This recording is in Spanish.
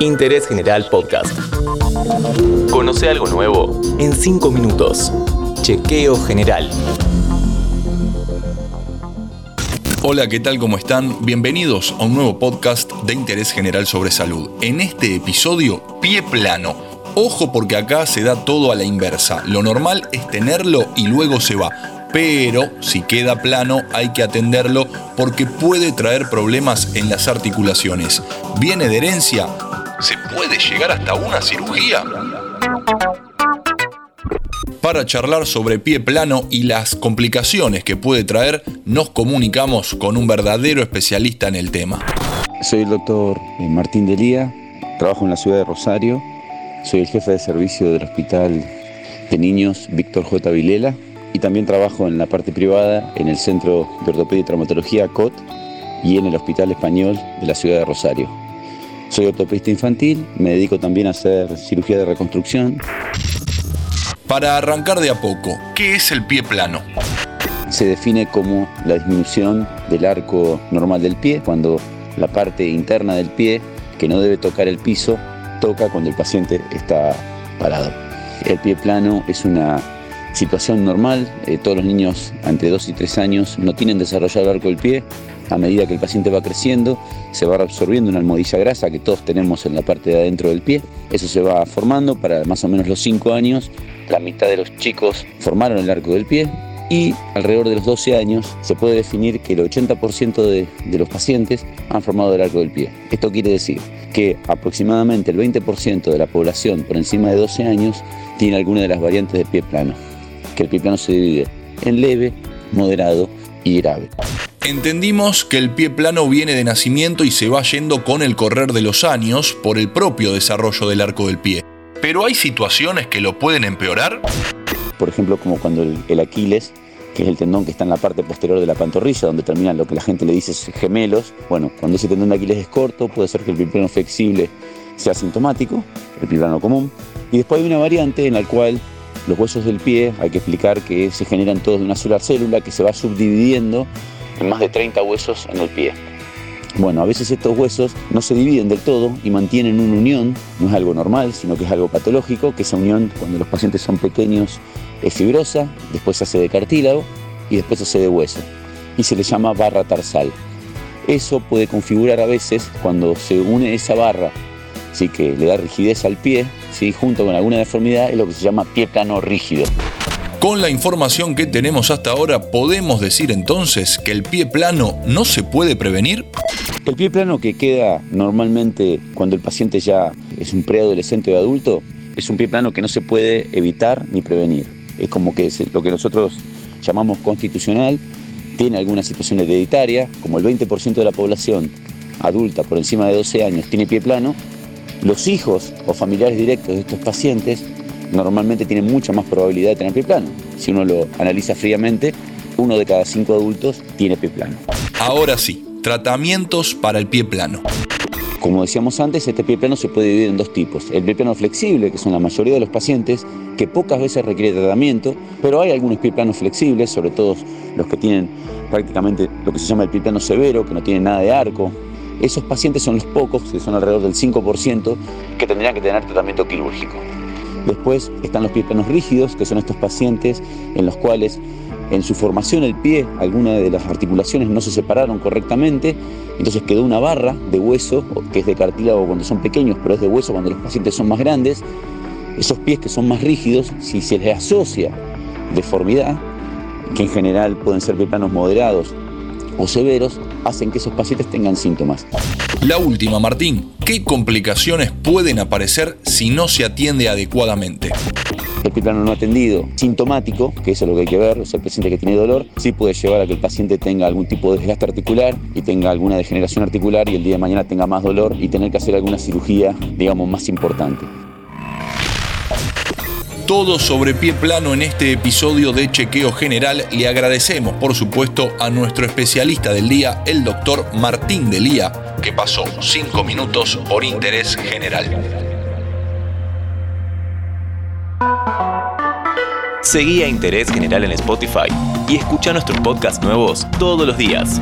Interés General Podcast. Conoce algo nuevo en 5 minutos. Chequeo General. Hola, ¿qué tal? ¿Cómo están? Bienvenidos a un nuevo podcast de interés general sobre salud. En este episodio, pie plano. Ojo porque acá se da todo a la inversa. Lo normal es tenerlo y luego se va. Pero si queda plano hay que atenderlo porque puede traer problemas en las articulaciones. ¿Viene de herencia? ¿Se puede llegar hasta una cirugía? Para charlar sobre pie plano y las complicaciones que puede traer, nos comunicamos con un verdadero especialista en el tema. Soy el doctor eh, Martín Delía, trabajo en la ciudad de Rosario, soy el jefe de servicio del Hospital de Niños Víctor J. Vilela y también trabajo en la parte privada en el Centro de Ortopedia y Traumatología COT y en el Hospital Español de la ciudad de Rosario. Soy ortopedista infantil, me dedico también a hacer cirugía de reconstrucción. Para arrancar de a poco, ¿qué es el pie plano? Se define como la disminución del arco normal del pie, cuando la parte interna del pie, que no debe tocar el piso, toca cuando el paciente está parado. El pie plano es una situación normal, eh, todos los niños entre 2 y 3 años no tienen desarrollado el arco del pie, a medida que el paciente va creciendo, se va absorbiendo una almohadilla grasa que todos tenemos en la parte de adentro del pie. Eso se va formando para más o menos los 5 años. La mitad de los chicos formaron el arco del pie y alrededor de los 12 años se puede definir que el 80% de, de, los pacientes han formado el arco del pie. Esto quiere decir que aproximadamente el 20% de la población por encima de 12 años tiene alguna de las variantes de pie plano, que el pie plano se divide en leve, moderado y grave. Entendimos que el pie plano viene de nacimiento y se va yendo con el correr de los años por el propio desarrollo del arco del pie. Pero hay situaciones que lo pueden empeorar. Por ejemplo, como cuando el, el Aquiles, que es el tendón que está en la parte posterior de la pantorrilla, donde terminan lo que la gente le dice gemelos. Bueno, cuando ese tendón de Aquiles es corto, puede ser que el pie plano flexible sea sintomático, el pie plano común. Y después hay una variante en la cual los huesos del pie, hay que explicar que se generan todos de una sola célula que se va subdividiendo en más de 30 huesos en el pie. Bueno, a veces estos huesos no se dividen del todo y mantienen una unión, no es algo normal, sino que es algo patológico, que esa unión cuando los pacientes son pequeños es fibrosa, después se hace de cartílago y después se hace de hueso y se le llama barra tarsal. Eso puede configurar a veces cuando se une esa barra, ¿sí? que le da rigidez al pie, ¿sí? junto con alguna deformidad, es lo que se llama pie plano rígido. Con la información que tenemos hasta ahora, ¿podemos decir entonces que el pie plano no se puede prevenir? El pie plano que queda normalmente cuando el paciente ya es un preadolescente o adulto, es un pie plano que no se puede evitar ni prevenir. Es como que es lo que nosotros llamamos constitucional, tiene alguna situación hereditaria, como el 20% de la población adulta por encima de 12 años tiene pie plano, los hijos o familiares directos de estos pacientes normalmente tienen mucha más probabilidad de tener pie plano. Si uno lo analiza fríamente, uno de cada cinco adultos tiene pie plano. Ahora sí, tratamientos para el pie plano. Como decíamos antes, este pie plano se puede dividir en dos tipos. El pie plano flexible, que son la mayoría de los pacientes, que pocas veces requiere tratamiento, pero hay algunos pie planos flexibles, sobre todo los que tienen prácticamente lo que se llama el pie plano severo, que no tienen nada de arco. Esos pacientes son los pocos, que son alrededor del 5%, que tendrían que tener tratamiento quirúrgico. Después están los pies planos rígidos, que son estos pacientes en los cuales en su formación el pie, algunas de las articulaciones no se separaron correctamente, entonces quedó una barra de hueso, que es de cartílago cuando son pequeños, pero es de hueso cuando los pacientes son más grandes. Esos pies que son más rígidos, si se les asocia deformidad, que en general pueden ser pie planos moderados o severos, hacen que esos pacientes tengan síntomas. La última, Martín, ¿qué complicaciones pueden aparecer si no se atiende adecuadamente? El plano no atendido, sintomático, que eso es lo que hay que ver, o sea, el paciente que tiene dolor, sí puede llevar a que el paciente tenga algún tipo de desgaste articular y tenga alguna degeneración articular y el día de mañana tenga más dolor y tener que hacer alguna cirugía, digamos, más importante. Todo sobre pie plano en este episodio de Chequeo General. Le agradecemos, por supuesto, a nuestro especialista del día, el doctor Martín Delía, que pasó cinco minutos por interés general. Seguí a Interés General en Spotify y escucha nuestros podcasts nuevos todos los días.